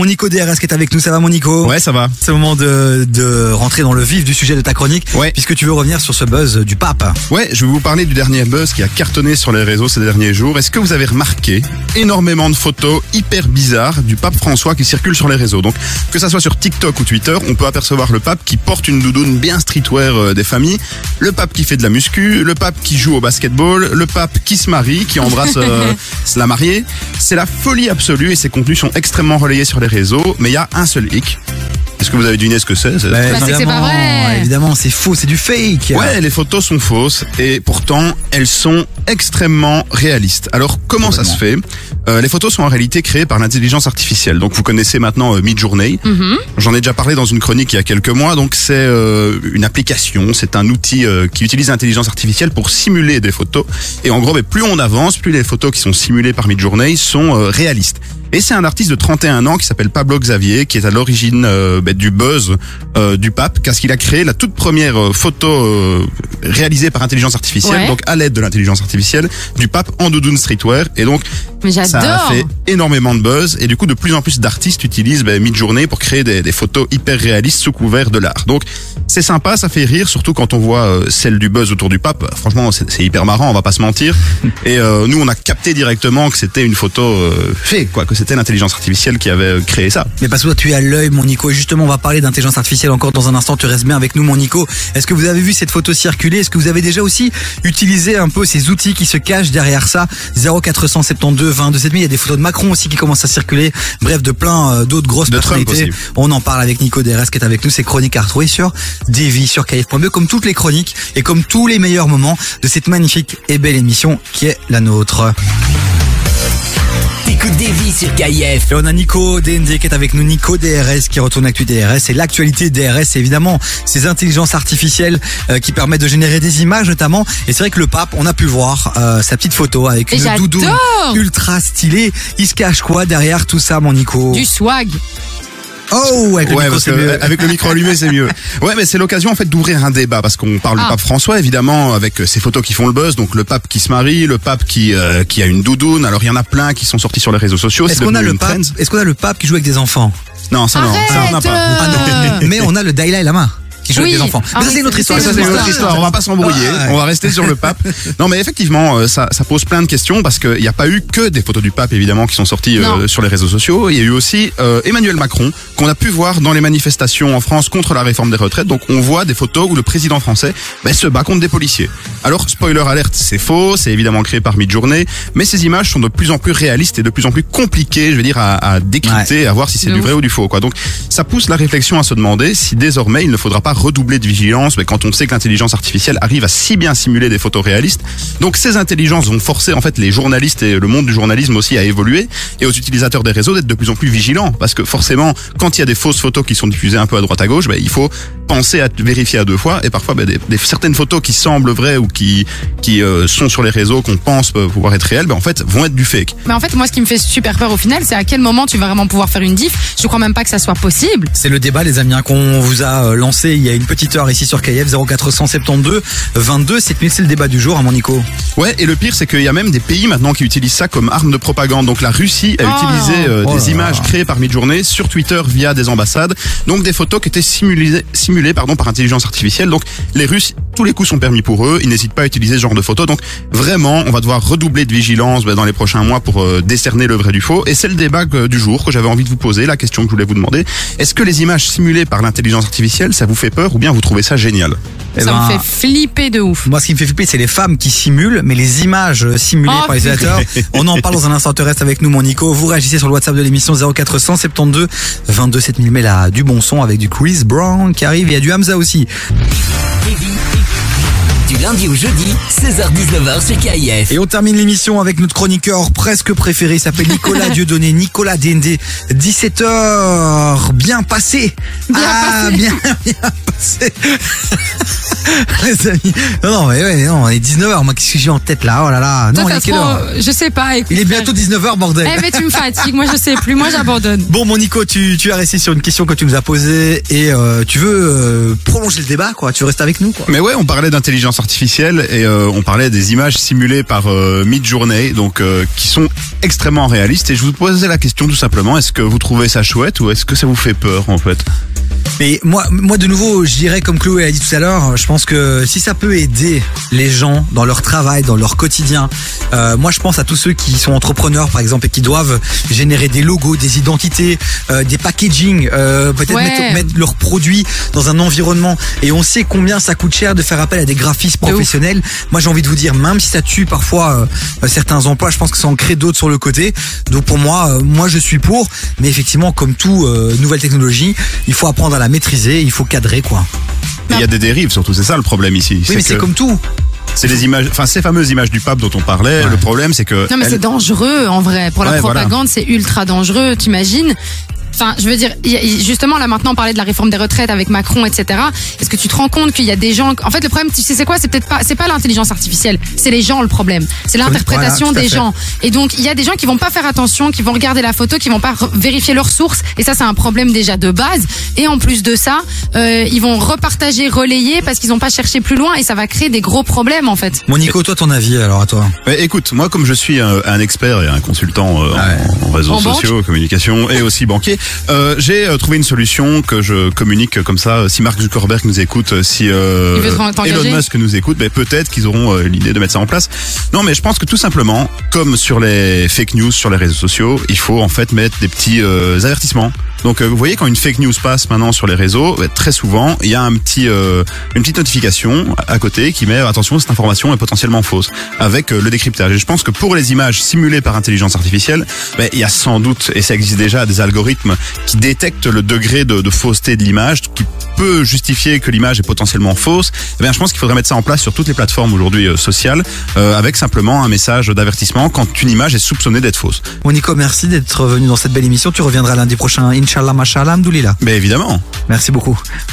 mon Nico DRS qui est avec nous. Ça va mon Nico? Ouais, ça va. C'est le moment de, de rentrer dans le vif du sujet de ta chronique. Ouais. Puisque tu veux revenir sur ce buzz du pape. Ouais, je vais vous parler du dernier buzz qui a cartonné sur les réseaux ces derniers jours. Est-ce que vous avez remarqué énormément de photos hyper bizarres du pape François qui circulent sur les réseaux? Donc, que ça soit sur TikTok ou Twitter, on peut apercevoir le pape qui porte une doudoune bien streetwear euh, des familles, le pape qui fait de la muscu, le pape qui joue au basketball, le pape qui se marie, qui embrasse euh, la mariée. C'est la folie absolue et ces contenus sont extrêmement relayés sur les réseaux, mais il y a un seul hic. Est-ce que vous avez deviné ce que c'est C'est- Bah, c'est que c'est pas vrai. Évidemment, c'est faux, c'est du fake. Ouais, les photos sont fausses et pourtant elles sont extrêmement réalistes. Alors comment ça se fait? Euh, Les photos sont en réalité créées par l'intelligence artificielle. Donc vous connaissez maintenant euh, Midjourney. J'en ai déjà parlé dans une chronique il y a quelques mois. Donc c'est euh, une application, c'est un outil euh, qui utilise l'intelligence artificielle pour simuler des photos. Et en gros, mais plus on avance, plus les photos qui sont simulées par Midjourney sont euh, réalistes. Et c'est un artiste de 31 ans qui s'appelle Pablo Xavier, qui est à l'origine euh, ben, du buzz euh, du pape, parce qu'il a créé la toute première euh, photo euh, réalisée par intelligence artificielle, Ouais. donc à l'aide de l'intelligence artificielle, du pape en doudoune streetwear. Et donc, Mais ça a j'adore. fait énormément de buzz. Et du coup, de plus en plus d'artistes utilisent ben, Midjourney pour créer des, des photos hyper réalistes sous couvert de l'art. Donc, c'est sympa, ça fait rire, surtout quand on voit euh, celle du buzz autour du pape. Franchement, c'est hyper marrant, on va pas se mentir. Et euh, nous, on a capté directement que c'était une photo euh, fait, quoi, que c'était l'intelligence artificielle qui avait euh, créé ça. Mais parce que toi, tu es à l'œil, mon Nico. Et justement, on va parler d'intelligence artificielle encore dans un instant. Tu restes bien avec nous, mon Nico. Est-ce que vous avez vu cette photo circuler? Est-ce que vous avez déjà aussi utilisé un peu ces outils qui se cachent derrière ça? 0472 22 7000. Il y a des photos de Macron aussi qui commencent à circuler. Bref, de plein euh, d'autres grosses De personnalités. On en parle avec Nico DRS qui est avec nous. C'est chronique à retrouver sur Davy, sur KF.be, comme toutes les chroniques et comme tous les meilleurs moments de cette magnifique et belle émission qui est la nôtre. T'écoutes des vies sur KIF. Et on a Nico DND qui est avec nous, Nico DRS qui retourne Actu DRS. Et l'actualité DRS, c'est évidemment ces intelligences artificielles euh, qui permettent de générer des images notamment. Et c'est vrai que le pape, on a pu voir euh, sa petite photo avec Et une j'adore. doudoune ultra stylée. Il se cache quoi derrière tout ça, mon Nico? Du swag. Oh, avec le Ouais, micro, parce c'est que mieux. avec le micro allumé, c'est mieux. Ouais, mais c'est l'occasion en fait d'ouvrir un débat parce qu'on parle Ah. du pape François évidemment avec euh, ces photos qui font le buzz, donc le pape qui se marie, le pape qui euh, qui a une doudoune. Alors il y en a plein qui sont sortis sur les réseaux sociaux. Est-ce c'est qu'on a le pape. Est-ce qu'on a le pape qui joue avec des enfants? Non, ça non, ça on n'a pas. euh. Ah non, mais on a le Dalai Lama qui joue Oui. avec des enfants. Ah Mais ça c'est une autre histoire. Ça c'est une autre histoire, on va pas s'embrouiller, Ah, ouais. on va rester sur le pape. Non mais effectivement, euh, ça, ça pose plein de questions parce qu'il n'y a pas eu que des photos du pape évidemment qui sont sorties euh, sur les réseaux sociaux, il y a eu aussi euh, Emmanuel Macron qu'on a pu voir dans les manifestations en France contre la réforme des retraites. Donc on voit des photos où le président français ben, se bat contre des policiers. Alors spoiler alerte, c'est faux, c'est évidemment créé par Midjourney, mais ces images sont de plus en plus réalistes et de plus en plus compliquées, je veux dire, à, à décrypter, à voir si c'est du ouf. vrai ou du faux. Quoi. Donc ça pousse la réflexion à se demander si désormais il ne faudra pas redoubler de vigilance mais quand on sait que l'intelligence artificielle arrive à si bien simuler des photos réalistes. Donc ces intelligences vont forcer en fait les journalistes et le monde du journalisme aussi à évoluer et aux utilisateurs des réseaux d'être de plus en plus vigilants parce que forcément quand il y a des fausses photos qui sont diffusées un peu à droite à gauche, ben, il faut penser à vérifier à deux fois et parfois ben, des, des- certaines photos qui semblent vraies ou qui qui euh, sont sur les réseaux qu'on pense pouvoir être réelles, ben, en fait vont être du fake. Mais en fait, moi, ce qui me fait super peur au final, c'est à quel moment tu vas vraiment pouvoir faire une diff. Je crois même pas que ça soit possible. C'est le débat, les amis, hein, qu'on vous a euh, lancé il y a une petite heure ici sur KF 0472 22 7000. C'est le débat du jour, à mon Nico. Ouais, et le pire, c'est qu'il y a même des pays maintenant qui utilisent ça comme arme de propagande. Donc la Russie a Oh. utilisé euh, Oh des images créées par Midjourney sur Twitter via des ambassades. Donc des photos qui étaient simulées, simulées pardon, par intelligence artificielle. Donc les Russes, tous les coups sont permis pour eux. Ils n'hésitent pas à utiliser ce genre de photos. Donc vraiment, on va devoir redoubler de vigilance ben, dans les prochains mois pour euh, décerner le vrai du faux. Et c'est le débat que- du jour que j'avais envie de vous poser, la question que je voulais vous demander. Est-ce que les images simulées par l'intelligence artificielle, ça vous fait peur ou bien vous trouvez ça génial? Eh ça ben, me fait flipper de ouf. Moi, ce qui me fait flipper, c'est les femmes qui simulent, mais les images simulées Oh, par les utilisateurs. On en parle dans un instant. Tu restes avec nous, mon Nico. Vous réagissez sur le WhatsApp de l'émission 0472 22 7000. Mais là, du bon son avec du Chris Brown qui arrive. Il y a du Hamza aussi. Du lundi au jeudi, 16h-19h sur KIF. Et on termine l'émission avec notre chroniqueur presque préféré. Il s'appelle Nicolas Dieudonné. Nicolas DND. 17h. Bien passé. Bien ah, passé. Bien, bien passé. les amis. Non, non, mais ouais, non, il est 19h. Moi, qu'est-ce que j'ai en tête là? Oh là là. Non, Toi, il est quelle heure? Je sais pas. écoute, Il est bientôt 19h, bordel. Eh, mais tu me fatigues. Moi, je sais plus. Moi, j'abandonne. Bon, mon Nico, tu, tu as resté sur une question que tu nous as posée et euh, tu veux euh, prolonger le débat, quoi. Tu restes avec nous, quoi. Mais ouais, on parlait d'intelligence artificielle et euh, on parlait des images simulées par euh, Midjourney, donc euh, qui sont extrêmement réalistes. Et je vous posais la question tout simplement est-ce que vous trouvez ça chouette ou est-ce que ça vous fait peur en fait? Mais moi, moi de nouveau, je dirais comme Chloé a dit tout à l'heure, je pense que si ça peut aider les gens dans leur travail, dans leur quotidien, euh, moi je pense à tous ceux qui sont entrepreneurs par exemple et qui doivent générer des logos, des identités, euh, des packaging, euh, peut-être Ouais. mettre, mettre leurs produits dans un environnement. Et on sait combien ça coûte cher de faire appel à des graphistes De ouf. professionnels. Moi j'ai envie de vous dire, même si ça tue parfois euh, certains emplois, je pense que ça en crée d'autres sur le côté. Donc pour moi, euh, moi je suis pour. Mais effectivement, comme tout euh, nouvelle technologie, il faut apprendre à la maîtriser, il faut cadrer quoi. Il y a des dérives surtout, c'est ça le problème ici. Oui, mais c'est comme tout. c'est les images, enfin ces fameuses images du pape dont on parlait. Le problème c'est que Non mais c'est dangereux en vrai. Pour la Ouais, voilà. propagande, c'est ultra dangereux. T'imagines Enfin, je veux dire, il y a- justement là maintenant on parlait de la réforme des retraites avec Macron, etc. Est-ce que tu te rends compte qu'il y a des gens En fait, le problème, tu sais, c'est quoi C'est peut-être pas, c'est pas l'intelligence artificielle, c'est les gens le problème. C'est l'interprétation Voilà, des gens. Et donc il y a des gens qui vont pas faire attention, qui vont regarder la photo, qui vont pas vérifier leurs sources. Et ça, c'est un problème déjà de base. Et en plus de ça, euh, ils vont repartager, relayer parce qu'ils ont pas cherché plus loin et ça va créer des gros problèmes en fait. Mon Nico, toi ton avis alors à toi Mais écoute, moi comme je suis un, un expert et un consultant euh, Ah ouais. en, en réseaux En banque sociaux, communication et aussi banquier, euh, j'ai euh, trouvé une solution que je communique comme ça. Si Mark Zuckerberg nous écoute, si euh, Elon Musk nous écoute, ben peut-être qu'ils auront euh, l'idée de mettre ça en place. Non, mais je pense que tout simplement, comme sur les fake news sur les réseaux sociaux, il faut en fait mettre des petits euh, avertissements. Donc euh, vous voyez quand une fake news passe maintenant sur les réseaux, ben, très souvent il y a un petit euh, une petite notification à côté qui met attention cette information est potentiellement fausse avec euh, le décryptage. Et je pense que pour les images simulées par intelligence artificielle, ben, il y a sans doute et ça existe déjà des algorithmes qui détectent le degré de, de fausseté de l'image qui peut justifier que l'image est potentiellement fausse. Eh bien, je pense qu'il faudrait mettre ça en place sur toutes les plateformes aujourd'hui euh, sociales euh, avec simplement un message d'avertissement quand une image est soupçonnée d'être fausse. Mon Nico, merci d'être venu dans cette belle émission. Tu reviendras lundi prochain, Inch'Allah, Mashallah, Alhamdoulilah. Mais évidemment. Merci beaucoup.